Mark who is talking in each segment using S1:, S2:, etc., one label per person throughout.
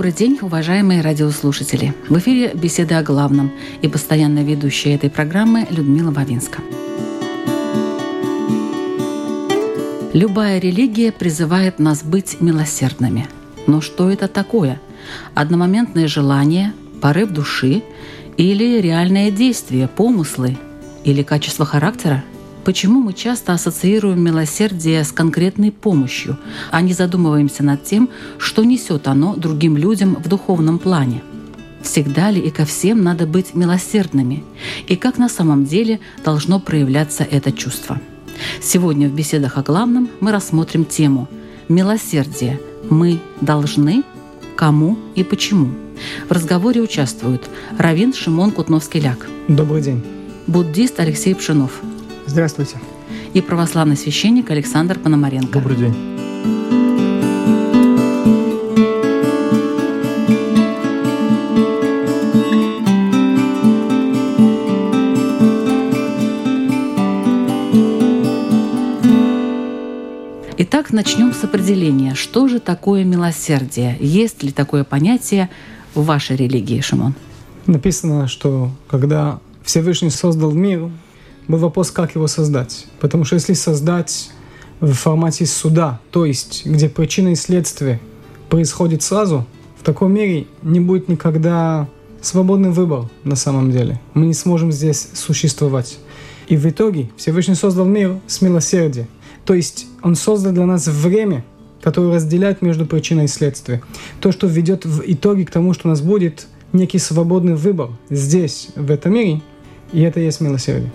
S1: Добрый день, уважаемые радиослушатели. В эфире беседа о главном и постоянно ведущая этой программы Людмила Бавинска. Любая религия призывает нас быть милосердными. Но что это такое? Одномоментное желание, порыв души или реальное действие, помыслы или качество характера? Почему мы часто ассоциируем милосердие с конкретной помощью, а не задумываемся над тем, что несет оно другим людям в духовном плане? Всегда ли и ко всем надо быть милосердными? И как на самом деле должно проявляться это чувство? Сегодня в беседах о главном мы рассмотрим тему «Милосердие. Мы должны? Кому и почему?» В разговоре участвуют Равин Шимон Кутновский-Ляк.
S2: Добрый день.
S1: Буддист Алексей Пшенов.
S2: Здравствуйте.
S1: И православный священник Александр Пономаренко.
S3: Добрый день.
S1: Итак, начнем с определения. Что же такое милосердие? Есть ли такое понятие в вашей религии, Шимон?
S2: Написано, что когда Всевышний создал мир, был вопрос, как его создать. Потому что если создать в формате суда, то есть где причина и следствие происходит сразу, в таком мире не будет никогда свободный выбор на самом деле. Мы не сможем здесь существовать. И в итоге Всевышний создал мир с милосердием. То есть Он создал для нас время, которое разделяет между причиной и следствием. То, что ведет в итоге к тому, что у нас будет некий свободный выбор здесь, в этом мире, и это есть милосердие.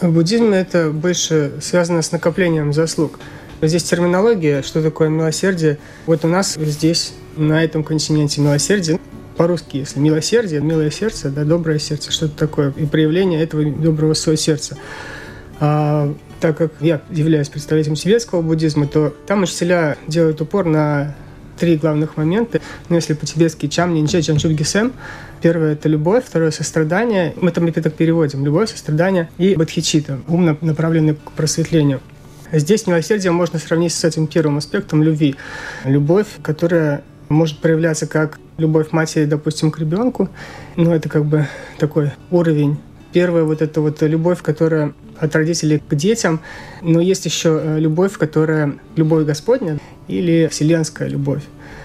S4: В буддизме это больше связано с накоплением заслуг. Здесь терминология, что такое милосердие. Вот у нас здесь, на этом континенте, милосердие по-русски, если милосердие, милое сердце, да, доброе сердце, что-то такое, и проявление этого доброго своего сердца. А, так как я являюсь представителем тибетского буддизма, то там учителя делают упор на три главных момента. Ну, если по-тибетски чам, нинче, чанчук, гисем. Первое – это любовь, второе – сострадание. Мы там это так переводим. Любовь, сострадание и бодхичита, ум, направленный к просветлению. Здесь милосердие можно сравнить с этим первым аспектом любви. Любовь, которая может проявляться как любовь матери, допустим, к ребенку. Ну, это как бы такой уровень. Первое вот это вот любовь, которая от родителей к детям, но есть еще э, любовь, которая любовь Господня или вселенская любовь.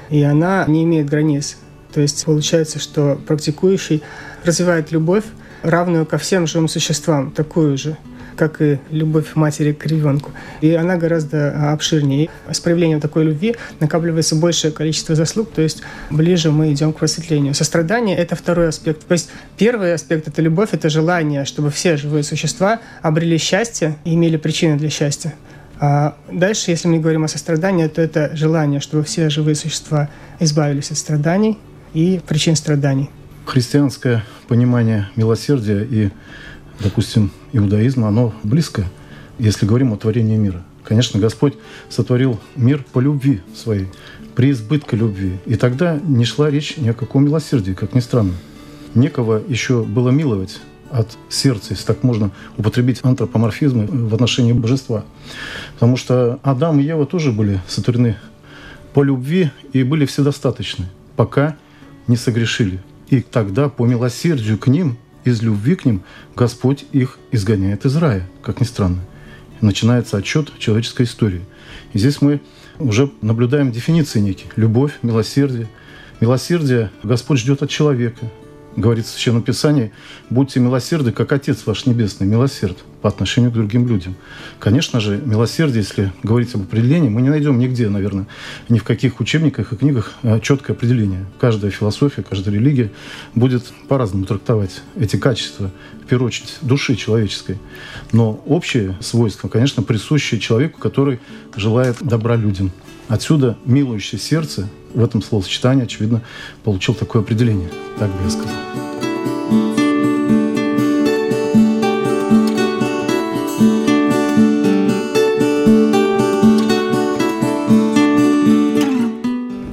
S4: И она не имеет границ. То есть получается, что практикующий развивает любовь, равную ко всем живым существам, такую же как и любовь матери к ребенку. И она гораздо а, обширнее. С проявлением такой любви накапливается большее количество заслуг, то есть ближе мы идем к просветлению. Сострадание — это второй аспект. То есть первый аспект — это любовь, это желание, чтобы все живые существа обрели счастье и имели причины для счастья. А дальше, если мы говорим о сострадании, то это желание, чтобы все живые существа избавились от страданий и причин страданий.
S3: Христианское понимание милосердия и допустим, иудаизма, оно близко, если говорим о творении мира. Конечно, Господь сотворил мир по любви своей, при избытке любви. И тогда не шла речь ни о каком милосердии, как ни странно. Некого еще было миловать от сердца, если так можно употребить антропоморфизмы в отношении божества. Потому что Адам и Ева тоже были сотворены по любви и были вседостаточны, пока не согрешили. И тогда по милосердию к ним из любви к ним Господь их изгоняет из рая, как ни странно. начинается отчет человеческой истории. И здесь мы уже наблюдаем дефиниции некие. Любовь, милосердие. Милосердие Господь ждет от человека говорится в Священном Писании, будьте милосерды, как Отец ваш Небесный, милосерд по отношению к другим людям. Конечно же, милосердие, если говорить об определении, мы не найдем нигде, наверное, ни в каких учебниках и книгах а, четкое определение. Каждая философия, каждая религия будет по-разному трактовать эти качества, в первую очередь, души человеческой. Но общее свойство, конечно, присущее человеку, который желает добра людям. Отсюда милующее сердце в этом словосочетании, очевидно, получил такое определение. Так бы я сказал.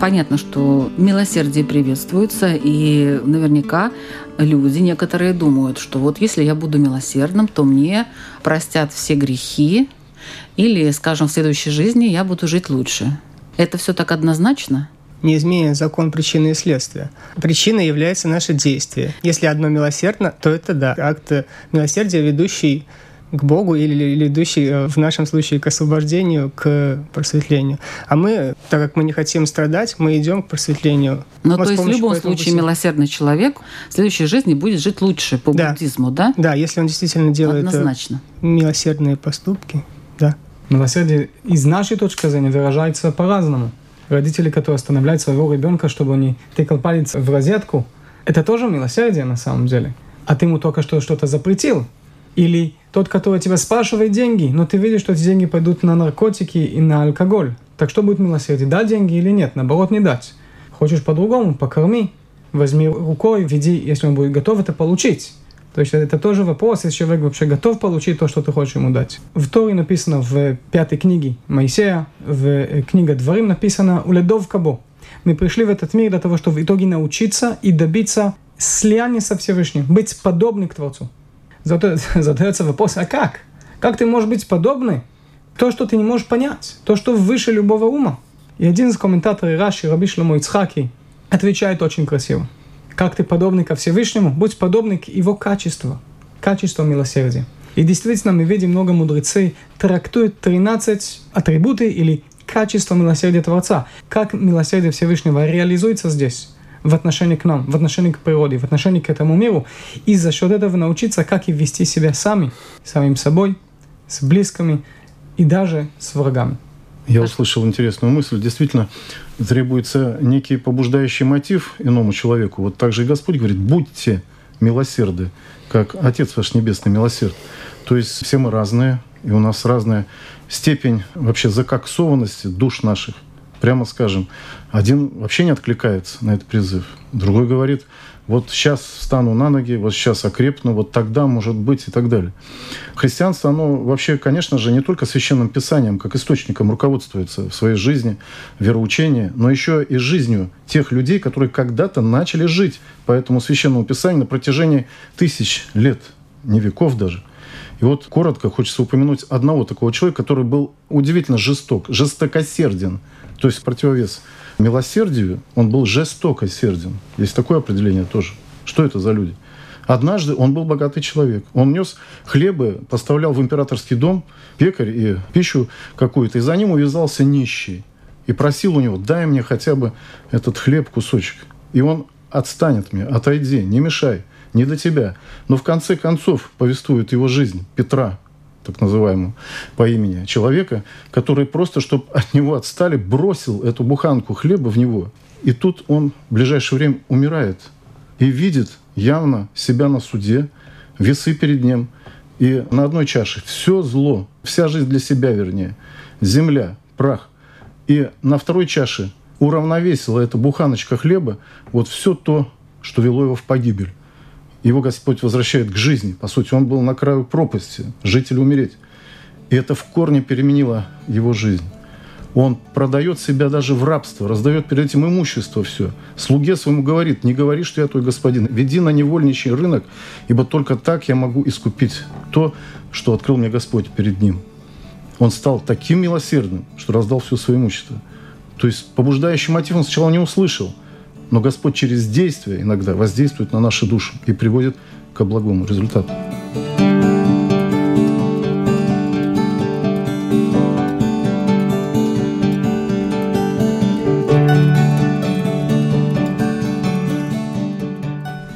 S1: Понятно, что милосердие приветствуется, и наверняка люди некоторые думают, что вот если я буду милосердным, то мне простят все грехи, или, скажем, в следующей жизни я буду жить лучше. Это все так однозначно?
S4: Не изменяя закон причины и следствия. Причиной является наше действие. Если одно милосердно, то это да, акт милосердия, ведущий к Богу или, идущий э, в нашем случае к освобождению, к просветлению. А мы, так как мы не хотим страдать, мы идем к просветлению.
S1: Но ну, то есть в любом случае пути. милосердный человек в следующей жизни будет жить лучше по да. буддизму, да?
S4: Да, если он действительно делает э, Однозначно. милосердные поступки, да.
S2: Милосердие из нашей точки зрения выражается по-разному. Родители, которые останавливают своего ребенка, чтобы он не тыкал палец в розетку, это тоже милосердие на самом деле. А ты ему только что что-то запретил. Или тот, который тебя спрашивает деньги, но ты видишь, что эти деньги пойдут на наркотики и на алкоголь. Так что будет милосердие? Дать деньги или нет? Наоборот, не дать. Хочешь по-другому? Покорми. Возьми рукой, веди, если он будет готов это получить. То есть это тоже вопрос, если человек вообще готов получить то, что ты хочешь ему дать. В Торе написано в пятой книге Моисея, в э, книге Дворим написано «Уледов кабо». Мы пришли в этот мир для того, чтобы в итоге научиться и добиться слияния со Всевышним, быть подобным к Творцу. задается вопрос, а как? Как ты можешь быть подобный? То, что ты не можешь понять, то, что выше любого ума. И один из комментаторов Раши, Раби Шломо Ицхаки, отвечает очень красиво. Как ты подобный ко Всевышнему, будь подобный к его качеству, качеству милосердия. И действительно, мы видим, много мудрецей трактуют 13 атрибуты или качества милосердия Творца. Как милосердие Всевышнего реализуется здесь в отношении к нам, в отношении к природе, в отношении к этому миру, и за счет этого научиться, как и вести себя сами, самим собой, с близкими и даже с врагами.
S3: Я услышал интересную мысль. Действительно, требуется некий побуждающий мотив иному человеку. Вот так же и Господь говорит, будьте милосерды, как Отец ваш Небесный милосерд. То есть все мы разные, и у нас разная степень вообще закоксованности душ наших – прямо скажем. Один вообще не откликается на этот призыв. Другой говорит, вот сейчас встану на ноги, вот сейчас окрепну, вот тогда, может быть, и так далее. Христианство, оно вообще, конечно же, не только священным писанием, как источником руководствуется в своей жизни, вероучении, но еще и жизнью тех людей, которые когда-то начали жить по этому священному писанию на протяжении тысяч лет, не веков даже. И вот коротко хочется упомянуть одного такого человека, который был удивительно жесток, жестокосерден, то есть противовес милосердию, он был жестокосерден. Есть такое определение тоже. Что это за люди? Однажды он был богатый человек. Он нес хлебы, поставлял в императорский дом пекарь и пищу какую-то, и за ним увязался нищий. И просил у него, дай мне хотя бы этот хлеб, кусочек. И он отстанет мне, отойди, не мешай, не до тебя. Но в конце концов повествует его жизнь Петра, так называемого, по имени человека, который просто, чтобы от него отстали, бросил эту буханку хлеба в него. И тут он в ближайшее время умирает и видит явно себя на суде, весы перед ним, и на одной чаше все зло, вся жизнь для себя, вернее, земля, прах. И на второй чаше уравновесила эта буханочка хлеба вот все то, что вело его в погибель его Господь возвращает к жизни. По сути, он был на краю пропасти, жить или умереть. И это в корне переменило его жизнь. Он продает себя даже в рабство, раздает перед этим имущество все. Слуге своему говорит, не говори, что я твой господин, веди на невольничий рынок, ибо только так я могу искупить то, что открыл мне Господь перед ним. Он стал таким милосердным, что раздал все свое имущество. То есть побуждающий мотив он сначала не услышал – но Господь через действие иногда воздействует на наши души и приводит к благому результату.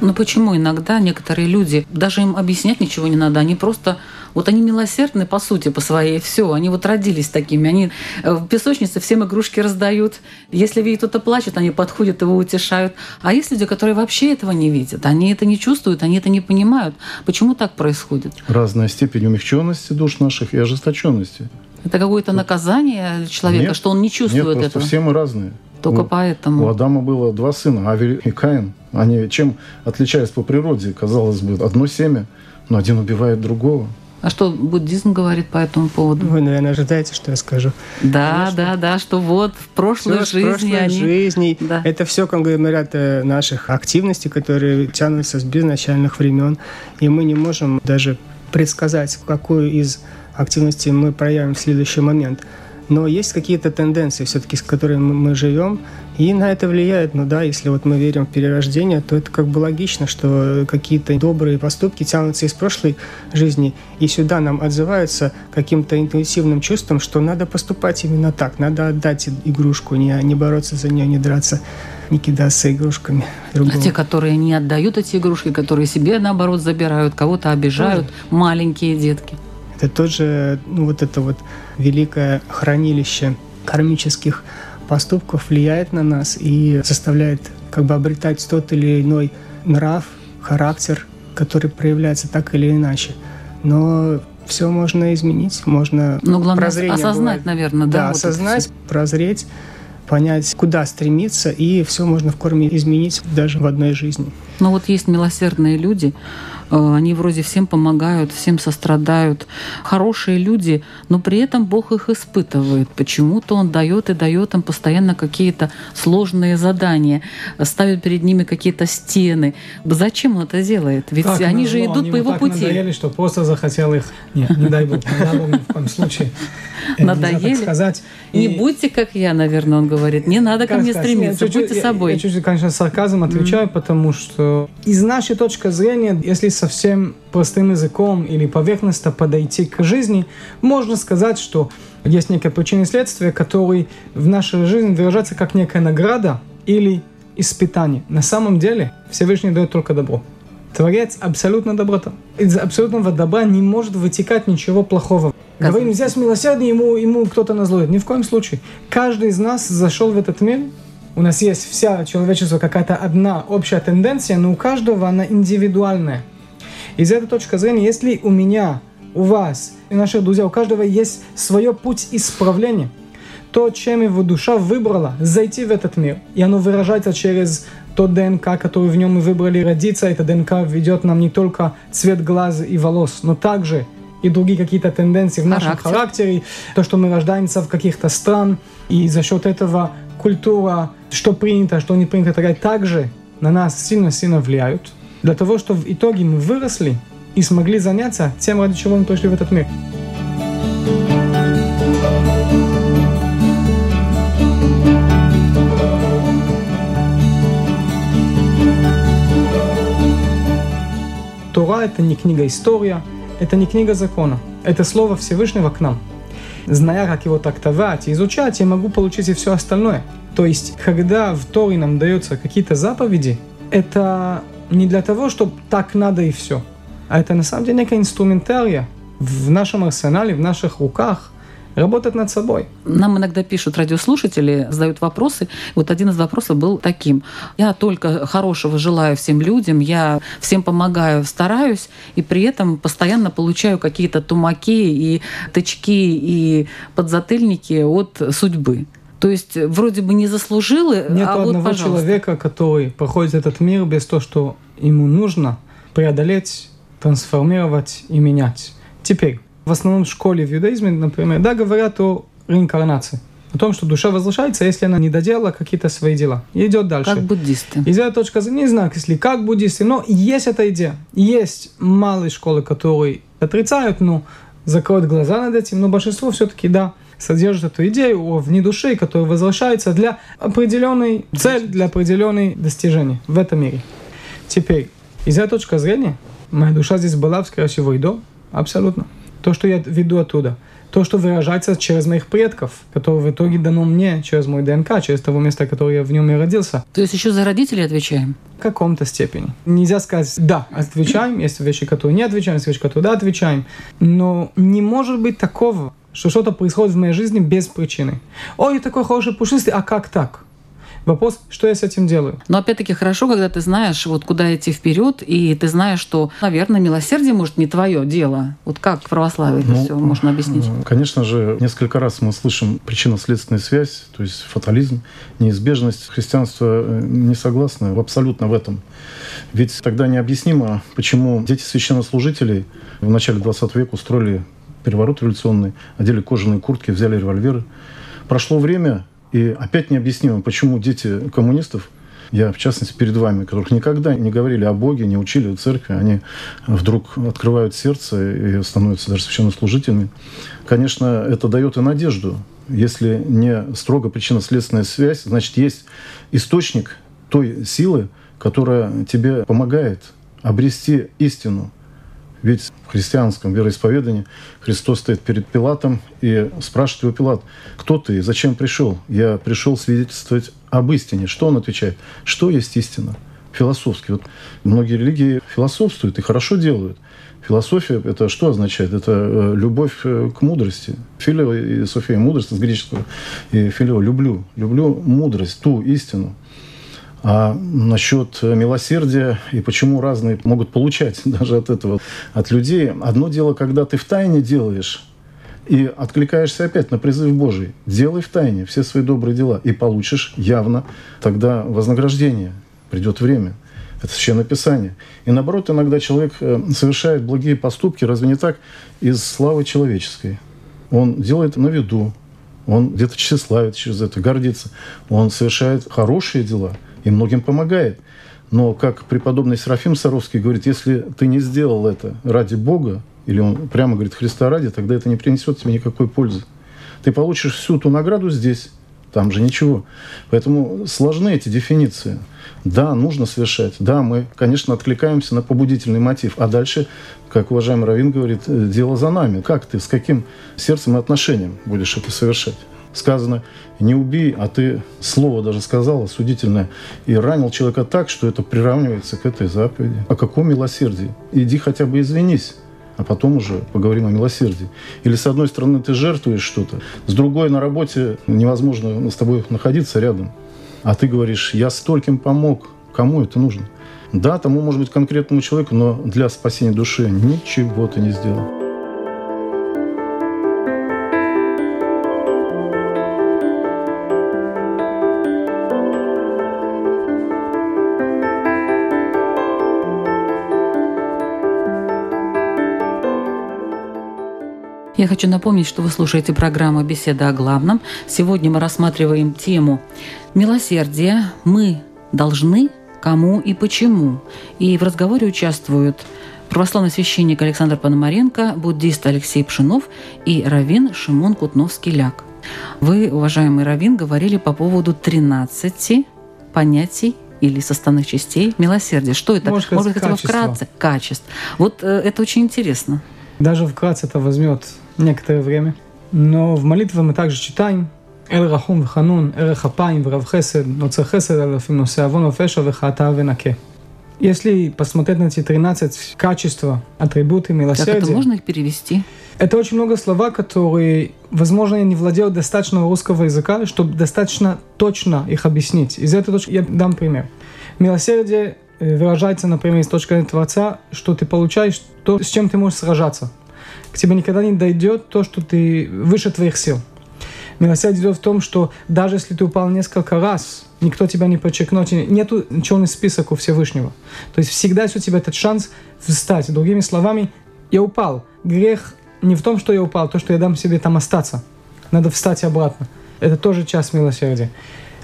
S1: Но почему иногда некоторые люди, даже им объяснять ничего не надо, они просто вот они милосердны по сути, по своей, все, они вот родились такими, они э, в песочнице всем игрушки раздают, если видят кто-то плачет, они подходят, его утешают. А есть люди, которые вообще этого не видят, они это не чувствуют, они это не понимают. Почему так происходит?
S3: Разная степень умягченности душ наших и ожесточенности.
S1: Это какое-то наказание человека,
S3: Нет,
S1: что он не чувствует
S3: Нет,
S1: этого.
S3: все мы разные.
S1: Только
S3: У-
S1: поэтому.
S3: У Адама было два сына, Авель и Каин. Они чем отличались по природе? Казалось бы, одно семя, но один убивает другого.
S1: А что буддизм говорит по этому поводу?
S4: Вы, наверное, ожидаете, что я скажу.
S1: Да,
S4: Конечно.
S1: да, да, что вот в прошлой
S4: Всё с
S1: жизни
S4: прошлой
S1: они...
S4: жизни.
S1: Да.
S4: Это все конгломерат э, наших активностей, которые тянутся с безначальных времен. И мы не можем даже предсказать, какую из активностей мы проявим в следующий момент. Но есть какие-то тенденции все-таки, с которыми мы- живем, и на это влияет. Ну да, если вот мы верим в перерождение, то это как бы логично, что какие-то добрые поступки тянутся из прошлой жизни, и сюда нам отзываются каким-то интуитивным чувством, что надо поступать именно так, надо отдать игрушку, не, не бороться за нее, не драться, не кидаться игрушками
S1: А
S4: другого.
S1: те, которые не отдают эти игрушки, которые себе, наоборот, забирают, кого-то обижают, маленькие детки.
S4: Это тоже ну, вот это вот великое хранилище кармических поступков влияет на нас и заставляет как бы обретать тот или иной нрав, характер, который проявляется так или иначе. Но все можно изменить, можно
S1: Но главное
S4: прозрение
S1: осознать,
S4: бывает.
S1: наверное, да.
S4: Да,
S1: вот
S4: осознать, прозреть, понять, куда стремиться, и все можно в корне изменить даже в одной жизни.
S1: Но вот есть милосердные люди, э, они вроде всем помогают, всем сострадают. Хорошие люди, но при этом Бог их испытывает. Почему-то Он дает и дает им постоянно какие-то сложные задания, ставит перед ними какие-то стены. Зачем Он это делает? Ведь
S2: Так
S1: они же
S2: назло,
S1: идут
S2: они
S1: по его
S2: так
S1: пути.
S2: надоели, что просто захотел их... Нет, не дай бог, не дай бог ни в коем случае. Так
S1: Надоели?
S2: сказать.
S1: Не будьте как я, наверное, он говорит. Не надо ко мне стремиться, будьте собой.
S2: Я чуть-чуть, конечно, с сарказмом отвечаю, потому что из нашей точки зрения, если совсем простым языком или поверхностно подойти к жизни, можно сказать, что есть некая причина и следствие, которые в нашей жизни выражаются как некая награда или испытание. На самом деле Всевышний дает только добро. Творец абсолютно доброта. Из абсолютного добра не может вытекать ничего плохого. Говорим, здесь милосердие, ему, ему кто-то назлоит. Ни в коем случае. Каждый из нас зашел в этот мир. У нас есть вся человечество какая-то одна общая тенденция, но у каждого она индивидуальная. Из этой точки зрения, если у меня, у вас и наших друзей, у каждого есть свой путь исправления, то, чем его душа выбрала зайти в этот мир, и оно выражается через тот ДНК, который в нем мы выбрали родиться, это ДНК ведет нам не только цвет глаз и волос, но также и другие какие-то тенденции в нашем
S1: Характер.
S2: характере, то, что мы рождаемся в каких-то стран, и за счет этого культура, что принято, что не принято, так также на нас сильно-сильно влияют, для того, чтобы в итоге мы выросли и смогли заняться тем, ради чего мы пришли в этот мир. Тора — это не книга история, это не книга закона. Это слово Всевышнего к нам. Зная, как его трактовать и изучать, я могу получить и все остальное. То есть, когда в Торе нам даются какие-то заповеди, это не для того, чтобы так надо и все, а это на самом деле некая инструментария в нашем арсенале, в наших руках, работать над собой.
S1: Нам иногда пишут радиослушатели, задают вопросы. Вот один из вопросов был таким. Я только хорошего желаю всем людям, я всем помогаю, стараюсь, и при этом постоянно получаю какие-то тумаки и тычки и подзатыльники от судьбы. То есть вроде бы не заслужила,
S2: Нет
S1: а вот,
S2: одного
S1: пожалуйста.
S2: человека, который проходит этот мир без того, что ему нужно преодолеть, трансформировать и менять. Теперь, в основном в школе в иудаизме, например, да, говорят о реинкарнации. О том, что душа возвращается, если она не доделала какие-то свои дела. И идет дальше.
S1: Как буддисты.
S2: Точки зрения, не знаю, если как буддисты, но есть эта идея. Есть малые школы, которые отрицают, но закроют глаза над этим, но большинство все-таки, да, содержит эту идею о вне души, которая возвращается для определенной цели, для определенной достижения в этом мире. Теперь, из этой точки зрения, моя душа здесь была, скорее всего, и до, абсолютно. То, что я веду оттуда, то, что выражается через моих предков, которые в итоге дано мне через мой ДНК, через того места, которое я в нем и родился,
S1: То есть еще за родителей отвечаем?
S2: в каком-то степени. Нельзя сказать, да, отвечаем, есть вещи, которые не отвечаем, есть вещи, которые да, отвечаем. Но не может быть такого, что что-то происходит в моей жизни без причины. Ой, я такой хороший пушистый, а как так? Вопрос, что я с этим делаю?
S1: Но опять-таки хорошо, когда ты знаешь, вот куда идти вперед, и ты знаешь, что, наверное, милосердие, может, не твое дело. Вот как в православии ну, это все можно объяснить?
S3: Конечно же, несколько раз мы слышим причинно-следственную связь, то есть фатализм, неизбежность. Христианство э, не согласно абсолютно в этом. Ведь тогда необъяснимо, почему дети священнослужителей в начале 20 века устроили переворот революционный, одели кожаные куртки, взяли револьверы. Прошло время, и опять необъяснимо, почему дети коммунистов, я в частности перед вами, которых никогда не говорили о Боге, не учили в церкви, они вдруг открывают сердце и становятся даже священнослужителями. Конечно, это дает и надежду. Если не строго причинно-следственная связь, значит, есть источник той силы, которая тебе помогает обрести истину. Ведь в христианском вероисповедании Христос стоит перед Пилатом и спрашивает его Пилат, кто ты, зачем пришел? Я пришел свидетельствовать об истине. Что он отвечает? Что есть истина? Философски. Вот многие религии философствуют и хорошо делают. Философия – это что означает? Это э, любовь э, к мудрости. Филио и София – мудрость с греческого. И филио – люблю. Люблю мудрость, ту истину. А насчет милосердия и почему разные могут получать даже от этого, от людей. Одно дело, когда ты в тайне делаешь, и откликаешься опять на призыв Божий. Делай в тайне все свои добрые дела, и получишь явно тогда вознаграждение. Придет время. Это Священное Писание. И наоборот, иногда человек э, совершает благие поступки, разве не так, из славы человеческой. Он делает на виду, он где-то тщеславит через это, гордится. Он совершает хорошие дела – и многим помогает. Но, как преподобный Серафим Саровский говорит, если ты не сделал это ради Бога, или он прямо говорит Христа ради, тогда это не принесет тебе никакой пользы. Ты получишь всю ту награду здесь, там же ничего. Поэтому сложны эти дефиниции. Да, нужно совершать. Да, мы, конечно, откликаемся на побудительный мотив. А дальше, как уважаемый Равин говорит, дело за нами. Как ты, с каким сердцем и отношением будешь это совершать? Сказано «не убей», а ты слово даже сказал осудительное, и ранил человека так, что это приравнивается к этой заповеди. О каком милосердии? Иди хотя бы извинись а потом уже поговорим о милосердии. Или с одной стороны ты жертвуешь что-то, с другой на работе невозможно с тобой находиться рядом. А ты говоришь, я стольким помог, кому это нужно? Да, тому может быть конкретному человеку, но для спасения души ничего ты не сделал.
S1: Я хочу напомнить, что вы слушаете программу «Беседа о главном». Сегодня мы рассматриваем тему «Милосердие. Мы должны кому и почему». И в разговоре участвуют православный священник Александр Пономаренко, буддист Алексей Пшинов и раввин Шимон Кутновский-Ляк. Вы, уважаемый раввин, говорили по поводу 13 понятий или составных частей милосердия. Что это?
S2: Может, Может быть, хотя бы
S1: вкратце. Качеств. Вот э, это очень интересно.
S2: Даже вкратце это возьмет некоторое время. Но в молитве мы также читаем «Эль рахум вханун, эрех апаим, врав хесед, ноце хесед, алафим носе авон вфеша, вхата венаке». Если посмотреть на эти 13 качества, атрибуты милосердия...
S1: Как это можно их перевести?
S2: Это очень много слова, которые, возможно, я не владел достаточно русского языка, чтобы достаточно точно их объяснить. Из этой точки я дам пример. Милосердие э, выражается, например, из точки зрения Творца, что ты получаешь то, с чем ты можешь сражаться – к тебе никогда не дойдет то, что ты выше твоих сил. Милосердие идет в том, что даже если ты упал несколько раз, никто тебя не подчеркнет, нету черный список у Всевышнего. То есть всегда есть у тебя этот шанс встать. Другими словами, я упал. Грех не в том, что я упал, то, что я дам себе там остаться. Надо встать обратно. Это тоже часть милосердия.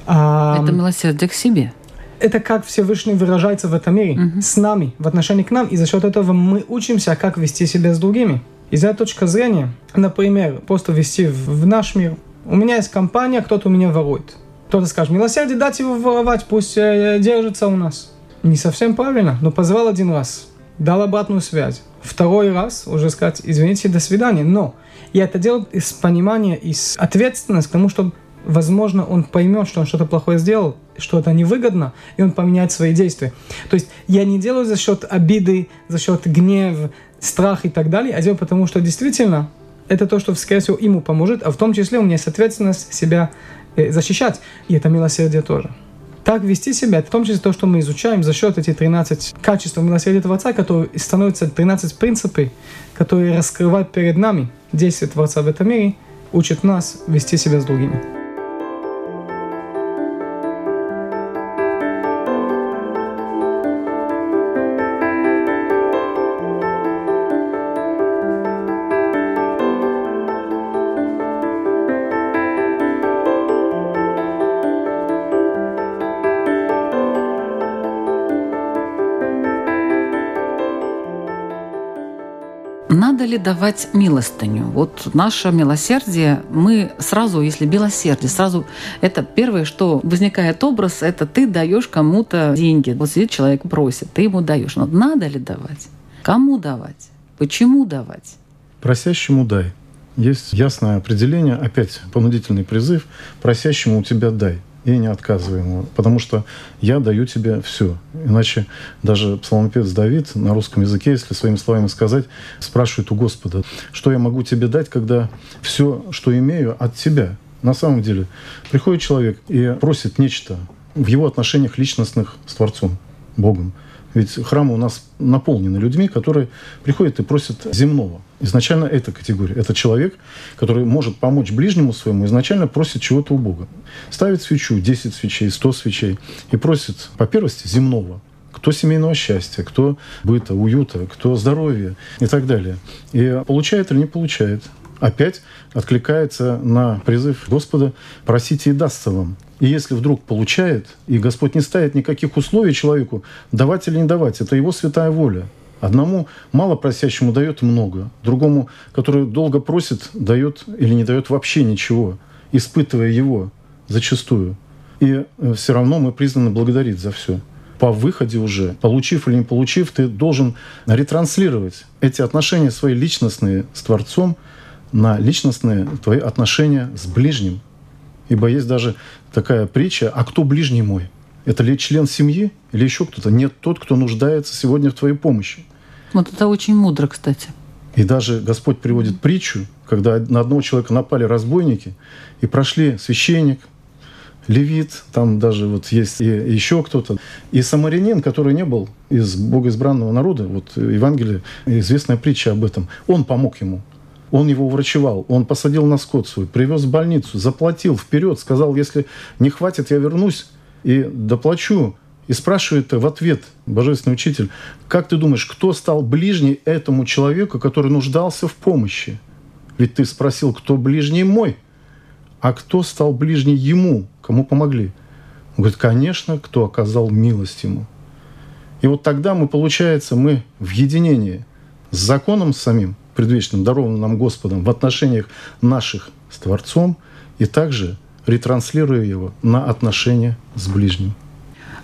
S1: А, это милосердие к себе.
S2: Это как Всевышний выражается в этом мире, угу. с нами, в отношении к нам, и за счет этого мы учимся, как вести себя с другими. Из этой точки зрения, например, просто вести в, наш мир. У меня есть компания, кто-то у меня ворует. Кто-то скажет, милосердие, дать его воровать, пусть э, держится у нас. Не совсем правильно, но позвал один раз, дал обратную связь. Второй раз уже сказать, извините, до свидания. Но я это делаю из понимания, из ответственности к тому, чтобы возможно, он поймет, что он что-то плохое сделал, что это невыгодно, и он поменяет свои действия. То есть я не делаю за счет обиды, за счет гнева, страх и так далее, а делаю потому, что действительно это то, что, скорее всего, ему поможет, а в том числе у меня есть ответственность себя э, защищать, и это милосердие тоже. так вести себя, в том числе то, что мы изучаем за счет этих 13 качеств милосердия Творца, которые становятся 13 принципов, которые раскрывают перед нами действие Творца в этом мире, учат нас вести себя с другими.
S1: Давать милостыню? Вот наше милосердие, мы сразу, если милосердие, сразу это первое, что возникает образ, это ты даешь кому-то деньги. Вот сидит человек просит, ты ему даешь. Но надо ли давать? Кому давать? Почему давать?
S3: Просящему дай. Есть ясное определение, опять понудительный призыв, просящему у тебя дай и не отказывай ему, потому что я даю тебе все. Иначе даже псалмопевец Давид на русском языке, если своими словами сказать, спрашивает у Господа, что я могу тебе дать, когда все, что имею, от тебя. На самом деле приходит человек и просит нечто в его отношениях личностных с Творцом, Богом. Ведь храмы у нас наполнены людьми, которые приходят и просят земного. Изначально эта категория. Это человек, который может помочь ближнему своему, изначально просит чего-то у Бога. Ставит свечу, 10 свечей, 100 свечей, и просит, по первости, земного. Кто семейного счастья, кто быта, уюта, кто здоровья и так далее. И получает или не получает. Опять откликается на призыв Господа «просите и дастся вам». И если вдруг получает, и Господь не ставит никаких условий человеку, давать или не давать, это его святая воля. Одному мало просящему дает много, другому, который долго просит, дает или не дает вообще ничего, испытывая его зачастую. И э, все равно мы признаны благодарить за все. По выходе уже, получив или не получив, ты должен ретранслировать эти отношения свои личностные с Творцом на личностные твои отношения с ближним. Ибо есть даже такая притча, а кто ближний мой? Это ли член семьи или еще кто-то? Нет, тот, кто нуждается сегодня в твоей помощи.
S1: Вот это очень мудро, кстати.
S3: И даже Господь приводит притчу, когда на одного человека напали разбойники и прошли священник, левит, там даже вот есть и еще кто-то. И самарянин, который не был из богоизбранного народа, вот Евангелие, известная притча об этом, он помог ему. Он его врачевал, он посадил на скот свой, привез в больницу, заплатил вперед, сказал, если не хватит, я вернусь и доплачу. И спрашивает в ответ Божественный Учитель, как ты думаешь, кто стал ближний этому человеку, который нуждался в помощи? Ведь ты спросил, кто ближний мой, а кто стал ближний ему, кому помогли? Он говорит, конечно, кто оказал милость ему. И вот тогда мы, получается, мы в единении с законом самим, предвечным, дарованным нам Господом в отношениях наших с Творцом и также ретранслируя его на отношения с ближним.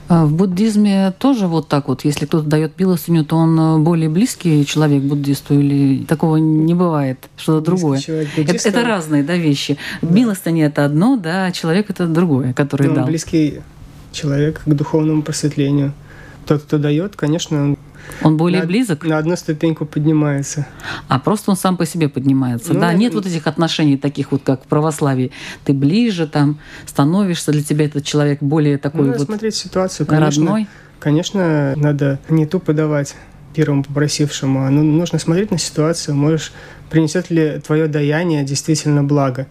S1: А в буддизме тоже вот так вот, если кто-то дает милостыню, то он э, более близкий человек буддисту или такого не бывает, что-то другое. Это, это разные да, вещи. Да. Милостыня это одно, да, а человек это другое, который
S4: ну,
S1: дал.
S4: Близкий человек к духовному просветлению. Тот, кто дает, конечно,
S1: он более
S4: на,
S1: близок?
S4: На одну ступеньку поднимается.
S1: А просто он сам по себе поднимается. Ну, да, нет вот этих отношений таких вот, как в православии. Ты ближе там становишься, для тебя этот человек более такой ну, вот
S4: смотреть ситуацию, конечно, родной. Конечно, надо не тупо давать первому попросившему, а ну, нужно смотреть на ситуацию. Можешь, принесет ли твое даяние действительно благо.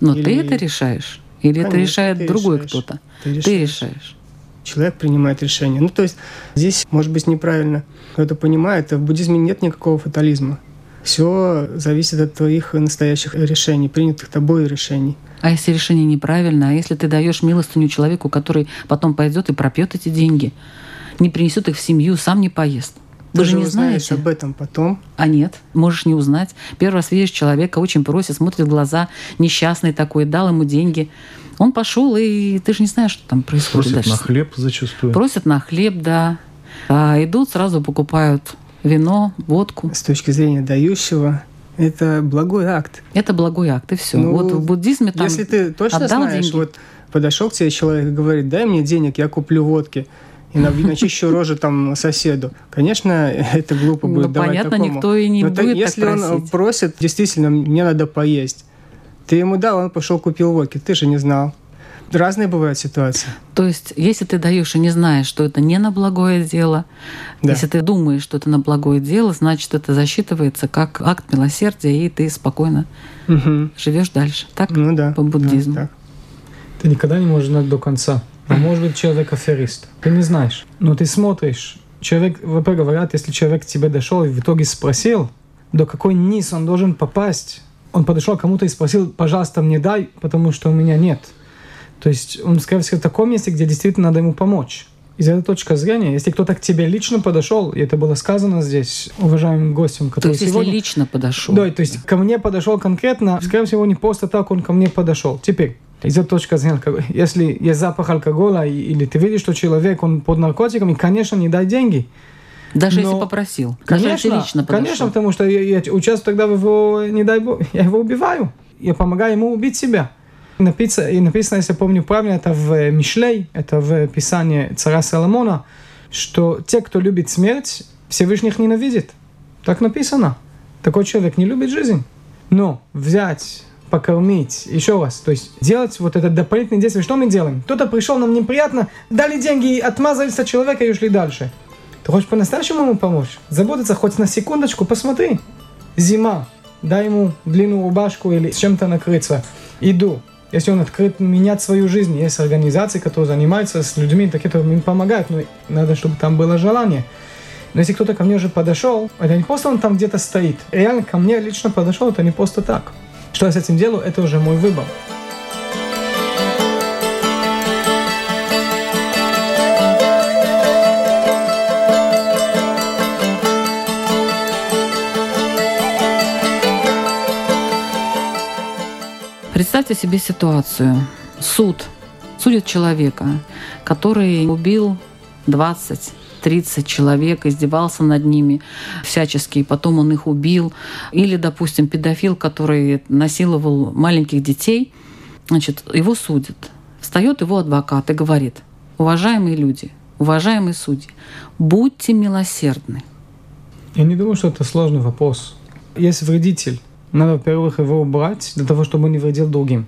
S1: Но Или... ты это решаешь? Или Конечно, это решает другой кто-то? Ты решаешь. Ты решаешь
S4: человек принимает решение. Ну, то есть здесь, может быть, неправильно кто-то понимает, в буддизме нет никакого фатализма. Все зависит от твоих настоящих решений, принятых тобой решений.
S1: А если решение неправильно, а если ты даешь милостыню человеку, который потом пойдет и пропьет эти деньги, не принесет их в семью, сам не поест.
S4: Вы Ты же не знаете об этом потом.
S1: А нет, можешь не узнать. Первый раз видишь человека, очень просит, смотрит в глаза, несчастный такой, дал ему деньги. Он пошел, и ты же не знаешь, что там происходит
S3: Просят
S1: дальше.
S3: на хлеб зачастую.
S1: Просят на хлеб, да. А идут, сразу покупают вино, водку.
S4: С точки зрения дающего, это благой акт.
S1: Это благой акт, и все. Ну, вот в буддизме там
S4: Если ты точно знаешь, деньги. вот подошел к тебе человек и говорит, дай мне денег, я куплю водки и начищу рожу там соседу. Конечно, это глупо будет ну, давать
S1: понятно,
S4: такому.
S1: никто и не Но будет
S4: Если
S1: так
S4: он просит, действительно, мне надо поесть. Ты ему дал, он пошел купил водки, ты же не знал. Разные бывают ситуации.
S1: То есть, если ты даешь и не знаешь, что это не на благое дело, да. если ты думаешь, что это на благое дело, значит, это засчитывается как акт милосердия, и ты спокойно угу. живешь дальше. Так?
S4: Ну да.
S1: По буддизму. Да,
S2: Ты никогда не можешь знать до конца. А может быть, человек аферист. Ты не знаешь. Но ты смотришь. Человек, ВП говорят, если человек к тебе дошел и в итоге спросил, до какой низ он должен попасть, он подошел к кому-то и спросил, пожалуйста, мне дай, потому что у меня нет. То есть он, скорее всего, в таком месте, где действительно надо ему помочь. Из этой точки зрения, если кто-то к тебе лично подошел, и это было сказано здесь уважаемым гостям,
S1: который
S2: то есть, сегодня...
S1: если лично подошел.
S2: Да, то есть ко мне подошел конкретно, скорее всего, не просто так он ко мне подошел. Теперь, из этой точки зрения, если есть запах алкоголя, или ты видишь, что человек, он под наркотиками, конечно, не дай деньги.
S1: Даже Но, если попросил.
S2: Конечно,
S1: даже лично
S2: подошел. конечно, потому что я, я участвую тогда в его, не дай бог, я его убиваю. Я помогаю ему убить себя. Написано, и написано, если помню правильно, это в Мишлей, это в Писании царя Соломона, что те, кто любит смерть, Всевышних ненавидит. Так написано. Такой человек не любит жизнь. Но взять, покормить, еще раз, то есть делать вот это дополнительное действие, что мы делаем? Кто-то пришел, нам неприятно, дали деньги, отмазались от человека и ушли дальше. Ты хочешь по-настоящему ему помочь? Заботиться хоть на секундочку, посмотри. Зима, дай ему длинную рубашку или с чем-то накрыться. Иду, если он открыт менять свою жизнь, есть организации, которые занимаются с людьми, такие, которые им помогают, но надо, чтобы там было желание. Но если кто-то ко мне уже подошел, это не просто он там где-то стоит. Реально ко мне лично подошел, это не просто так. Что я с этим делаю, это уже мой выбор.
S1: Представьте себе ситуацию. Суд судит человека, который убил 20 30 человек, издевался над ними всячески, и потом он их убил. Или, допустим, педофил, который насиловал маленьких детей, значит, его судят. Встает его адвокат и говорит, уважаемые люди, уважаемые судьи, будьте милосердны.
S2: Я не думаю, что это сложный вопрос. Есть вредитель, надо, во-первых, его убрать для того, чтобы он не вредил другим.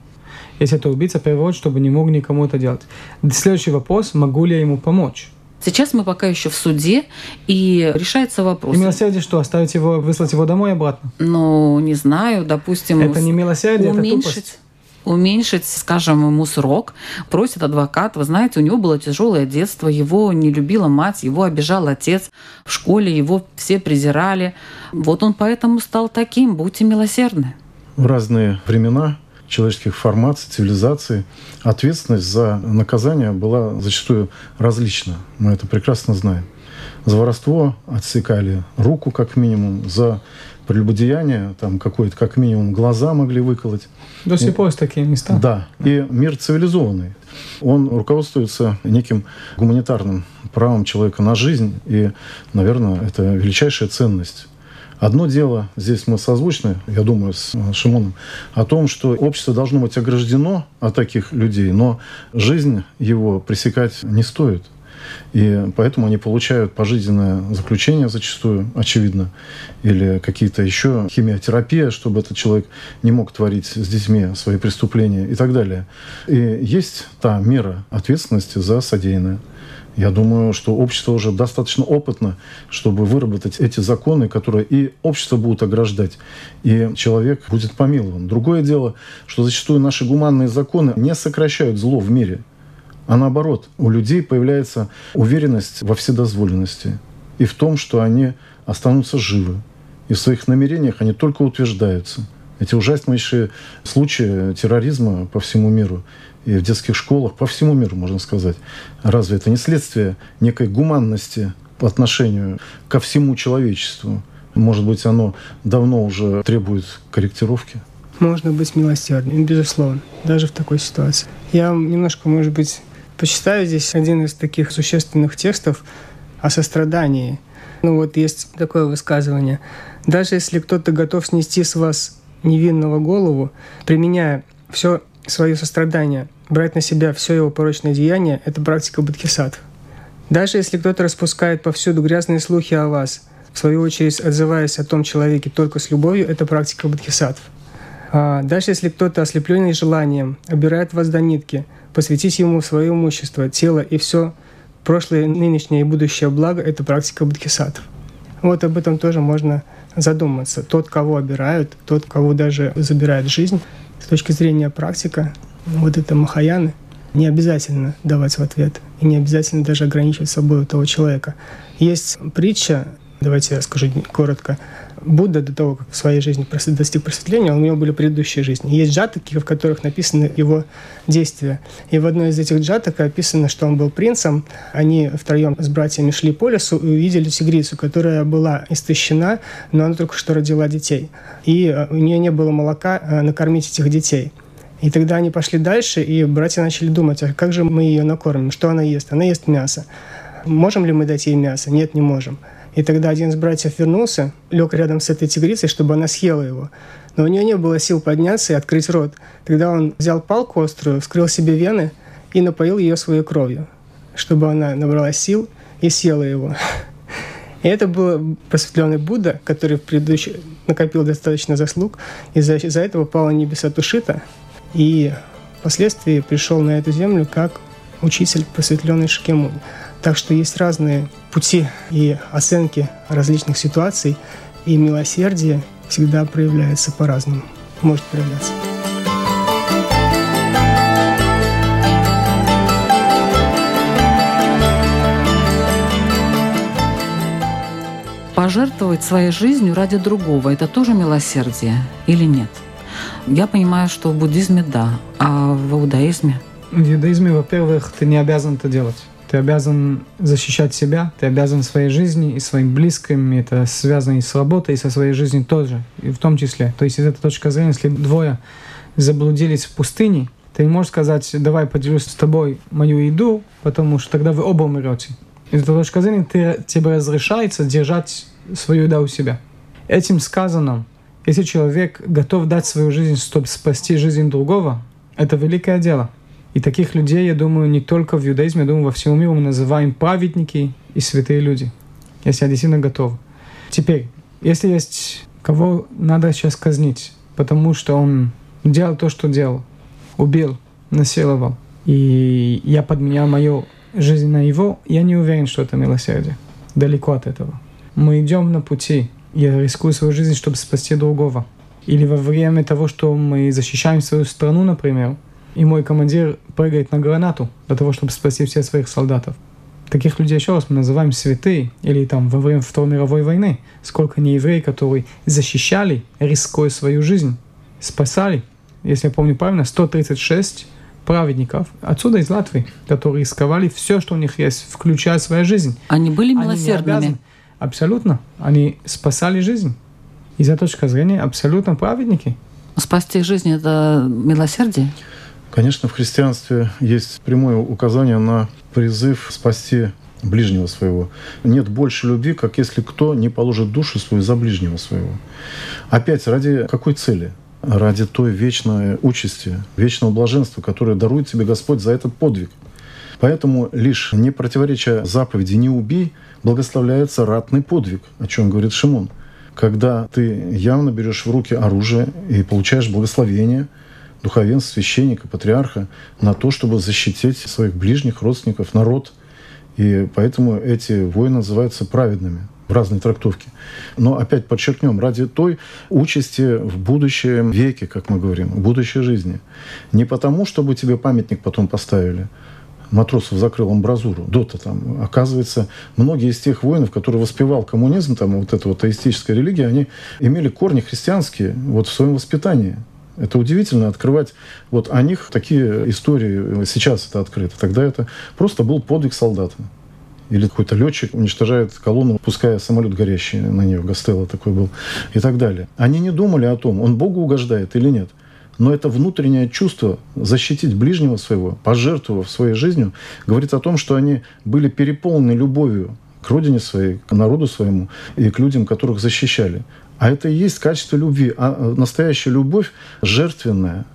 S2: Если это убийца, перевод, чтобы не мог никому это делать. Следующий вопрос, могу ли я ему помочь?
S1: Сейчас мы пока еще в суде, и решается вопрос.
S2: И милосердие что, оставить его, выслать его домой и обратно?
S1: Ну, не знаю, допустим...
S2: Это не милосердие,
S1: уменьшить,
S2: это тупость
S1: уменьшить, скажем, ему срок, просит адвокат. Вы знаете, у него было тяжелое детство, его не любила мать, его обижал отец в школе, его все презирали. Вот он поэтому стал таким. Будьте милосердны.
S3: В разные времена человеческих формаций, цивилизаций, ответственность за наказание была зачастую различна. Мы это прекрасно знаем. За воровство отсекали руку, как минимум, за прелюбодеяние, там какое-то, как минимум, глаза могли выколоть.
S2: До сих пор есть такие места.
S3: Да. И мир цивилизованный. Он руководствуется неким гуманитарным правом человека на жизнь. И, наверное, это величайшая ценность. Одно дело, здесь мы созвучны, я думаю, с Шимоном, о том, что общество должно быть ограждено от таких людей, но жизнь его пресекать не стоит. И поэтому они получают пожизненное заключение зачастую, очевидно, или какие-то еще химиотерапия, чтобы этот человек не мог творить с детьми свои преступления и так далее. И есть та мера ответственности за содеянное. Я думаю, что общество уже достаточно опытно, чтобы выработать эти законы, которые и общество будут ограждать, и человек будет помилован. Другое дело, что зачастую наши гуманные законы не сокращают зло в мире – а наоборот, у людей появляется уверенность во вседозволенности и в том, что они останутся живы. И в своих намерениях они только утверждаются. Эти ужаснейшие случаи терроризма по всему миру и в детских школах по всему миру, можно сказать. Разве это не следствие некой гуманности по отношению ко всему человечеству? Может быть, оно давно уже требует корректировки?
S4: Можно быть милосердным, безусловно, даже в такой ситуации. Я немножко, может быть, Почитаю здесь один из таких существенных текстов о сострадании. Ну вот есть такое высказывание. Даже если кто-то готов снести с вас невинного голову, применяя все свое сострадание, брать на себя все его порочное деяние, это практика бодхисаттв. Даже если кто-то распускает повсюду грязные слухи о вас, в свою очередь отзываясь о том человеке только с любовью, это практика бодхисаттв. А даже если кто-то, ослепленный желанием, обирает вас до нитки – посвятить ему свое имущество, тело и все прошлое, нынешнее и будущее благо – это практика бодхисаттв. Вот об этом тоже можно задуматься. Тот, кого обирают, тот, кого даже забирает жизнь, с точки зрения практика, вот это Махаяны, не обязательно давать в ответ, и не обязательно даже ограничивать собой этого человека. Есть притча, давайте я скажу коротко, Будда до того, как в своей жизни достиг просветления, у него были предыдущие жизни. Есть джатаки, в которых написаны его действия. И в одной из этих джаток описано, что он был принцем. Они втроем с братьями шли по лесу и увидели тигрицу, которая была истощена, но она только что родила детей. И э, у нее не было молока э, накормить этих детей. И тогда они пошли дальше, и братья начали думать, а как же мы ее накормим, что она ест? Она ест мясо. Можем ли мы дать ей мясо? Нет, не можем. И тогда один из братьев вернулся, лег рядом с этой тигрицей, чтобы она съела его. Но у нее не было сил подняться и открыть рот. Тогда он взял палку острую, вскрыл себе вены и напоил ее своей кровью, чтобы она набрала сил и съела его. И это был просветленный Будда, который в предыдущий накопил достаточно заслуг, и за, за это попал на небеса Тушита, и впоследствии пришел на эту землю как учитель просветленный Шакемунь. Так что есть разные пути и оценки различных ситуаций, и милосердие всегда проявляется по-разному, может проявляться.
S1: Пожертвовать своей жизнью ради другого – это тоже милосердие или нет? Я понимаю, что в буддизме – да, а в иудаизме?
S2: В иудаизме, во-первых, ты не обязан это делать. Ты обязан защищать себя, ты обязан своей жизни и своим близким. Это связано и с работой, и со своей жизнью тоже, и в том числе. То есть из этой точки зрения, если двое заблудились в пустыне, ты не можешь сказать, давай поделюсь с тобой мою еду, потому что тогда вы оба умрете. Из этой точки зрения ты, тебе разрешается держать свою еду у себя. Этим сказано, если человек готов дать свою жизнь, чтобы спасти жизнь другого, это великое дело. И таких людей, я думаю, не только в иудаизме, я думаю, во всем мире мы называем праведники и святые люди, если я действительно готов. Теперь, если есть кого надо сейчас казнить, потому что он делал то, что делал, убил, насиловал, и я подменял мою жизнь на его, я не уверен, что это милосердие. Далеко от этого. Мы идем на пути, я рискую свою жизнь, чтобы спасти другого. Или во время того, что мы защищаем свою страну, например, и мой командир прыгает на гранату для того, чтобы спасти всех своих солдатов. Таких людей, еще раз, мы называем святые, или там во время Второй мировой войны, сколько неевреи, которые защищали, рискуя свою жизнь, спасали, если я помню правильно, 136 праведников, отсюда из Латвии, которые рисковали все, что у них есть, включая свою жизнь.
S1: Они были милосердными? Они
S2: абсолютно. Они спасали жизнь. Из этой точки зрения абсолютно праведники.
S1: Спасти жизнь – это милосердие?
S3: Конечно, в христианстве есть прямое указание на призыв спасти ближнего своего. Нет больше любви, как если кто не положит душу свою за ближнего своего. Опять, ради какой цели? Ради той вечной участи, вечного блаженства, которое дарует тебе Господь за этот подвиг. Поэтому лишь не противоречия заповеди «не убей» благословляется ратный подвиг, о чем говорит Шимон. Когда ты явно берешь в руки оружие и получаешь благословение – духовенства, священника, патриарха на то, чтобы защитить своих ближних, родственников, народ. И поэтому эти войны называются праведными в разной трактовке. Но опять подчеркнем, ради той участи в будущем веке, как мы говорим, в будущей жизни. Не потому, чтобы тебе памятник потом поставили, матросов закрыл амбразуру, дота там. Оказывается, многие из тех воинов, которые воспевал коммунизм, там вот эта вот атеистическая религия, они имели корни христианские вот в своем воспитании. Это удивительно открывать вот о них такие истории. Сейчас это открыто. Тогда это просто был подвиг солдата. Или какой-то летчик уничтожает колонну, пуская самолет горящий на нее. Гастелло такой был. И так далее. Они не думали о том, он Богу угождает или нет. Но это внутреннее чувство защитить ближнего своего, пожертвовав своей жизнью, говорит о том, что они были переполнены любовью к родине своей, к народу своему и к людям, которых защищали. А это и есть качество любви. А э, настоящая любовь жертвенная,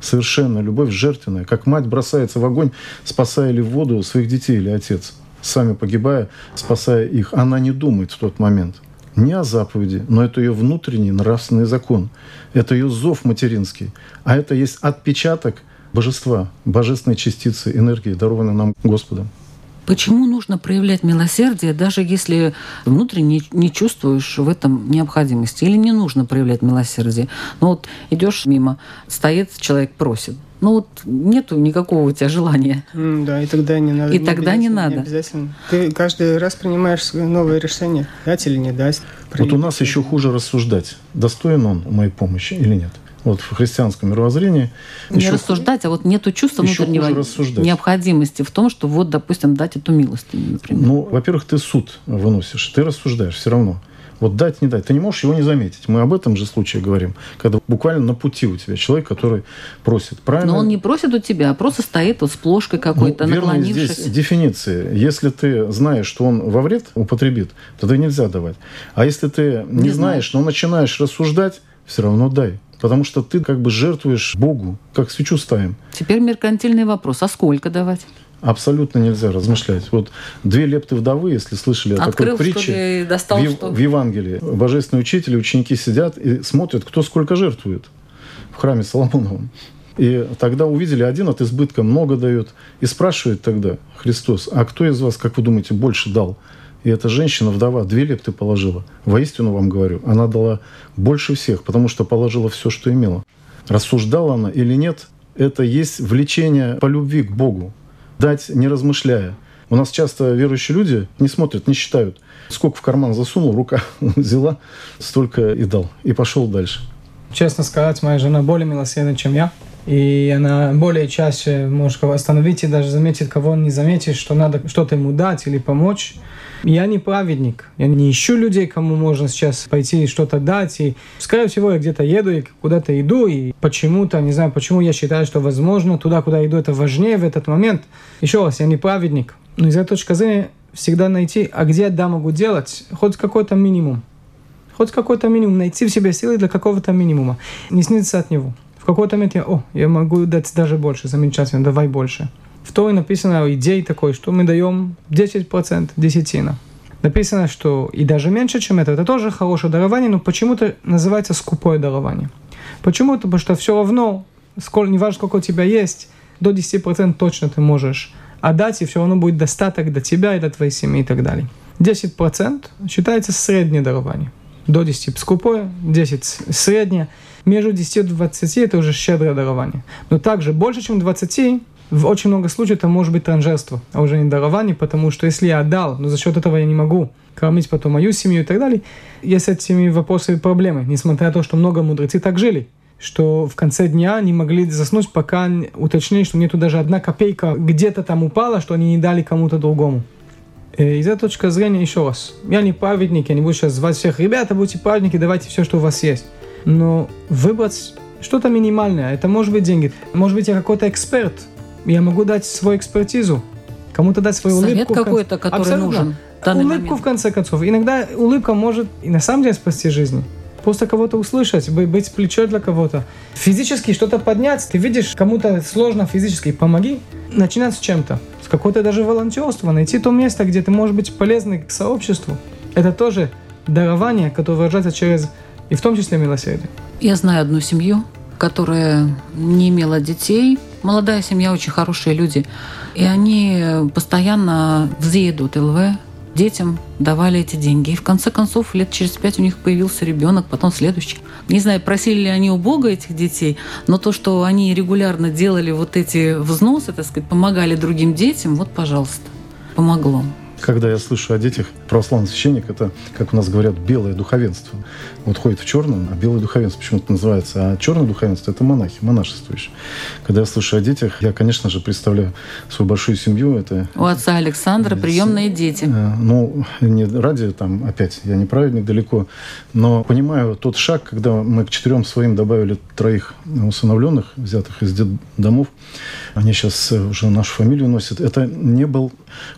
S3: совершенно любовь жертвенная. Как мать бросается в огонь, спасая или в воду своих детей или отец, сами погибая, спасая их. Она не думает в тот момент не о заповеди, но это ее внутренний нравственный закон. Это ее зов материнский. А это есть отпечаток божества, божественной частицы энергии, дарованной нам Господом.
S1: Почему нужно проявлять милосердие, даже если внутренне не чувствуешь в этом необходимости? Или не нужно проявлять милосердие? Ну вот идешь мимо, стоит человек, просит. Ну вот нету никакого у тебя желания.
S4: Да, и тогда не надо.
S1: И тогда не надо.
S4: обязательно. Ты каждый раз принимаешь свое новое решение, дать или не дать.
S3: Вот у нас еще хуже рассуждать, достоин он моей помощи или нет. Вот в христианском мировоззрении
S1: Не
S3: еще
S1: рассуждать, а вот нету чувства внутреннего необходимости в том, что вот, допустим, дать эту милость, например.
S3: Ну, во-первых, ты суд выносишь, ты рассуждаешь все равно. Вот дать, не дать. Ты не можешь его не заметить. Мы об этом же случае говорим. Когда буквально на пути у тебя человек, который просит. Правильно?
S1: Но он не просит у тебя, а просто стоит вот с плошкой какой-то,
S3: Ну,
S1: наклонившись.
S3: здесь дефиниции. Если ты знаешь, что он во вред употребит, тогда нельзя давать. А если ты не,
S1: Не
S3: знаешь, но начинаешь рассуждать, все равно дай. Потому что ты как бы жертвуешь Богу, как свечу ставим.
S1: Теперь меркантильный вопрос. А сколько давать?
S3: Абсолютно нельзя размышлять. Вот две лепты вдовы, если слышали о
S1: Открыл,
S3: такой притче,
S1: ли, достал,
S3: в,
S1: что?
S3: в Евангелии божественные учители, ученики сидят и смотрят, кто сколько жертвует в храме Соломоновом. И тогда увидели, один от избытка много дает. И спрашивает тогда Христос, а кто из вас, как вы думаете, больше дал? И эта женщина, вдова, две лепты положила. Воистину вам говорю, она дала больше всех, потому что положила все, что имела. Рассуждала она или нет, это есть влечение по любви к Богу. Дать не размышляя. У нас часто верующие люди не смотрят, не считают. Сколько в карман засунул, рука взяла, столько и дал. И пошел дальше.
S2: Честно сказать, моя жена более милосердна, чем я. И она более чаще может кого остановить и даже заметит, кого он не заметит, что надо что-то ему дать или помочь. Я не праведник. Я не ищу людей, кому можно сейчас пойти и что-то дать. И, скорее всего, я где-то еду и куда-то иду, и почему-то, не знаю, почему я считаю, что, возможно, туда, куда иду, это важнее в этот момент. Еще раз, я не праведник. Но из этой точки зрения всегда найти, а где я да могу делать, хоть какой-то минимум. Хоть какой-то минимум, найти в себе силы для какого-то минимума. Не снизиться от него. Какой-то момент я, о, я могу дать даже больше, замечательно, давай больше. В Торе написано о идее такой, что мы даем 10% десятина. Написано, что и даже меньше, чем это, это тоже хорошее дарование, но почему-то называется скупое дарование. Почему? Потому что все равно, сколько, неважно, сколько у тебя есть, до 10% точно ты можешь отдать, и все равно будет достаток для тебя и для твоей семьи и так далее. 10% считается среднее дарование. До 10 скупое, 10 среднее. Между 10 и 20 это уже щедрое дарование. Но также больше, чем 20, в очень много случаев это может быть транжерство, а уже не дарование, потому что если я отдал, но за счет этого я не могу кормить потом мою семью и так далее, есть с этими вопросами проблемы, несмотря на то, что много мудрецы так жили что в конце дня не могли заснуть, пока уточнили, что нету даже одна копейка где-то там упала, что они не дали кому-то другому. Э, Из этой точки зрения, еще раз, я не праведник, я не буду сейчас звать всех, ребята, будьте праведники, давайте все, что у вас есть. Но выбрать что-то минимальное, это может быть деньги, может быть я какой-то эксперт, я могу дать свою экспертизу, кому-то дать свою
S1: Совет
S2: улыбку. конце-
S1: какой-то, который
S2: Абсолютно.
S1: нужен
S2: улыбку
S1: момент.
S2: в конце концов. Иногда улыбка может и на самом деле спасти жизнь. Просто кого-то услышать, бы- быть плечо для кого-то. Физически что-то поднять. Ты видишь, кому-то сложно физически, помоги. Начинать с чем-то. С какого-то даже волонтерства. Найти то место, где ты можешь быть полезный к сообществу. Это тоже дарование, которое выражается через, и в том числе милосердие.
S1: Я знаю одну семью, которая не имела детей. Молодая семья, очень хорошие люди. И они постоянно в идут ЛВ, детям давали эти деньги. И в конце концов, лет через пять у них появился ребенок, потом следующий. Не знаю, просили ли они у Бога этих детей, но то, что они регулярно делали вот эти взносы, так сказать, помогали другим детям, вот, пожалуйста, помогло.
S3: Когда я слышу о детях, православный священник, это, как у нас говорят, белое духовенство. Вот ходит в черном, а белое духовенство почему-то называется. А черное духовенство – это монахи, монашествующие. Когда я слышу о детях, я, конечно же, представляю свою большую семью. Это
S1: У отца Александра приемные дети.
S3: Э, Ну, не ради там, опять, я не праведник далеко, но понимаю тот шаг, когда мы к четырем своим добавили троих усыновленных, взятых из домов, они сейчас уже нашу фамилию носят. Это не был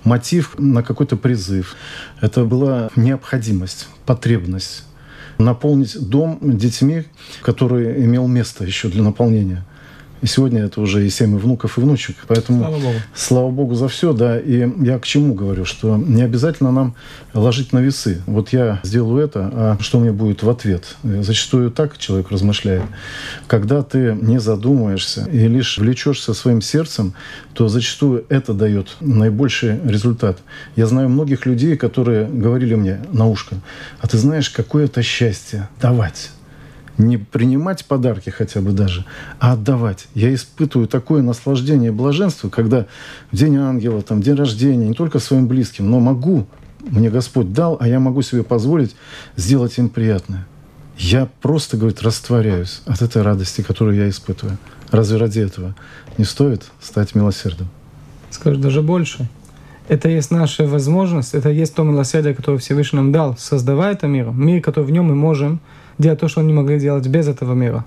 S3: мотив на какой-то призыв. Это была необходимость, потребность наполнить дом детьми, который имел место еще для наполнения. И сегодня это уже и семь и внуков, и внучек. Поэтому
S2: Слава Богу.
S3: слава Богу за все, да. И я к чему говорю, что не обязательно нам ложить на весы. Вот я сделаю это, а что мне будет в ответ? Зачастую так человек размышляет. Когда ты не задумываешься и лишь влечешься своим сердцем, то зачастую это дает наибольший результат. Я знаю многих людей, которые говорили мне на ушко, а ты знаешь, какое это счастье давать не принимать подарки хотя бы даже, а отдавать. Я испытываю такое наслаждение и блаженство, когда в день ангела, там, день рождения, не только своим близким, но могу, мне Господь дал, а я могу себе позволить сделать им приятное. Я просто, говорит, растворяюсь от этой радости, которую я испытываю. Разве ради этого не стоит стать милосердным?
S2: Скажу даже больше. Это есть наша возможность, это есть то милосердие, которое Всевышний нам дал, создавая это мир, мир, который в нем мы можем делать то, что они могли делать без этого мира.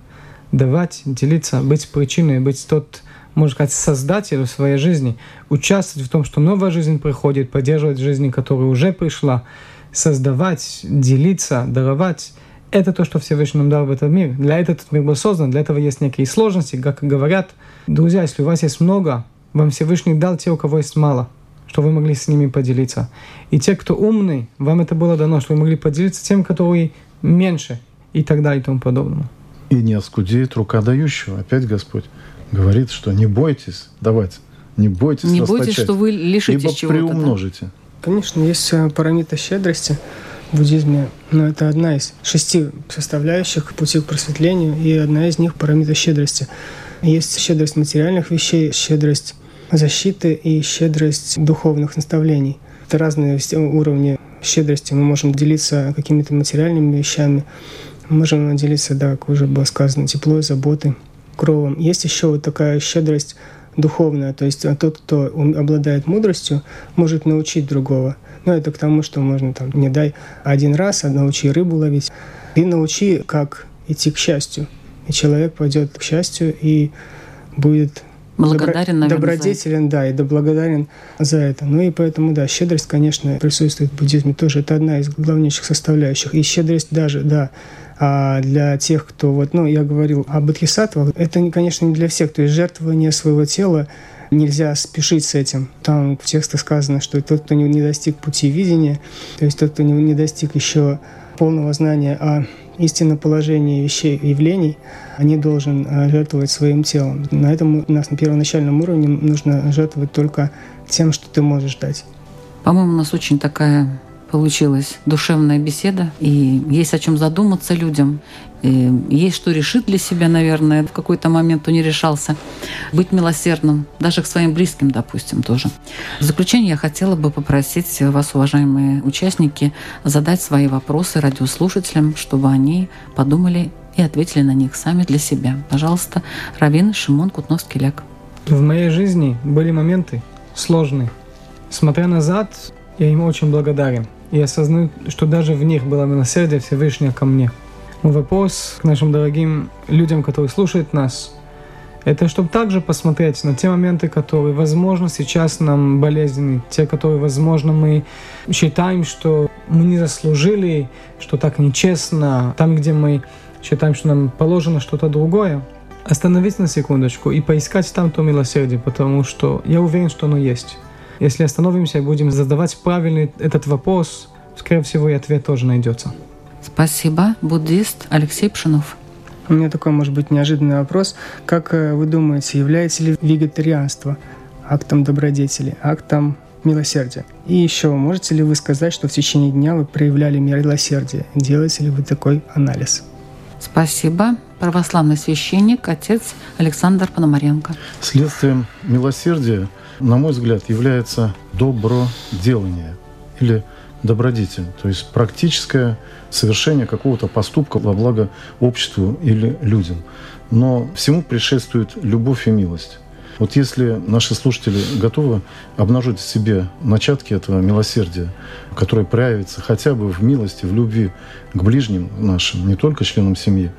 S2: Давать, делиться, быть причиной, быть тот, можно сказать, создателем своей жизни, участвовать в том, что новая жизнь приходит, поддерживать жизнь, которая уже пришла, создавать, делиться, даровать. Это то, что Всевышний нам дал в этот мир. Для этого этот мир был создан, для этого есть некие сложности, как говорят. Друзья, если у вас есть много, вам Всевышний дал те, у кого есть мало – что вы могли с ними поделиться. И те, кто умный, вам это было дано, что вы могли поделиться тем, которые меньше, и так далее, и тому подобное.
S3: И не оскудеет рука дающего. Опять Господь говорит, что не бойтесь давать, не бойтесь
S1: Не бойтесь, что вы лишитесь
S3: ибо
S1: чего-то.
S3: приумножите. Да?
S4: Конечно, есть э, парамита щедрости в буддизме, но это одна из шести составляющих пути к просветлению, и одна из них парамита щедрости. Есть щедрость материальных вещей, щедрость защиты и щедрость духовных наставлений. Это разные уровни щедрости. Мы можем делиться какими-то материальными вещами, можем делиться, да, как уже было сказано, теплой, заботой, кровом. Есть еще вот такая щедрость духовная, то есть тот, кто обладает мудростью, может научить другого. Ну, это к тому, что можно там, не дай один раз, а научи рыбу ловить. И научи, как идти к счастью. И человек пойдет к счастью и будет
S1: Благодарен, наверное,
S4: добродетелен, да, и да благодарен за это. Ну и поэтому, да, щедрость, конечно, присутствует в буддизме тоже. Это одна из главнейших составляющих. И щедрость даже, да, а для тех, кто вот, ну, я говорил об бодхисаттвах, это, конечно, не для всех. То есть жертвование своего тела нельзя спешить с этим. Там в текстах сказано, что тот, кто не достиг пути видения, то есть тот, кто не достиг еще полного знания о истинном положении вещей, явлений, они должен э, жертвовать своим телом. На этом у нас на первоначальном уровне нужно жертвовать только тем, что ты можешь дать.
S1: По-моему, у нас очень такая получилась душевная беседа, и есть о чем задуматься людям, и есть что решить для себя, наверное, в какой-то момент кто не решался. Быть милосердным, даже к своим близким, допустим, тоже. В заключение я хотела бы попросить вас, уважаемые участники, задать свои вопросы радиослушателям, чтобы они подумали и ответили на них сами для себя. Пожалуйста, Равин Шимон Кутновский-Ляк.
S2: В моей жизни были моменты сложные. Смотря назад, я им очень благодарен и осознаю, что даже в них было милосердие Всевышнего ко мне. Вопрос к нашим дорогим людям, которые слушают нас, это чтобы также посмотреть на те моменты, которые, возможно, сейчас нам болезненны, те, которые, возможно, мы считаем, что мы не заслужили, что так нечестно, там, где мы считаем, что нам положено что-то другое, остановиться на секундочку и поискать там то милосердие, потому что я уверен, что оно есть. Если остановимся и будем задавать правильный этот вопрос, скорее всего, и ответ тоже найдется.
S1: Спасибо. Буддист Алексей Пшинов.
S4: У меня такой, может быть, неожиданный вопрос. Как э, вы думаете, является ли вегетарианство актом добродетели, актом милосердия? И еще, можете ли вы сказать, что в течение дня вы проявляли милосердие? Делаете ли вы такой анализ?
S1: Спасибо. Православный священник, отец Александр Пономаренко.
S3: Следствием милосердия – на мой взгляд, является доброделание или добродетель, то есть практическое совершение какого-то поступка во благо обществу или людям. Но всему предшествует любовь и милость. Вот если наши слушатели готовы обнаружить в себе начатки этого милосердия, которое проявится хотя бы в милости, в любви к ближним нашим, не только членам семьи,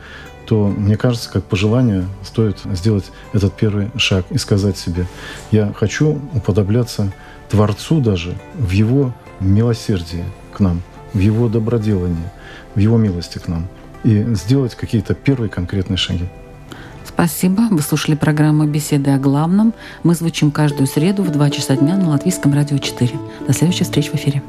S3: то, мне кажется, как пожелание стоит сделать этот первый шаг и сказать себе, я хочу уподобляться Творцу даже в Его милосердии к нам, в Его доброделании, в Его милости к нам. И сделать какие-то первые конкретные шаги.
S1: Спасибо. Вы слушали программу «Беседы о главном». Мы звучим каждую среду в 2 часа дня на Латвийском радио 4. До следующих встреч в эфире.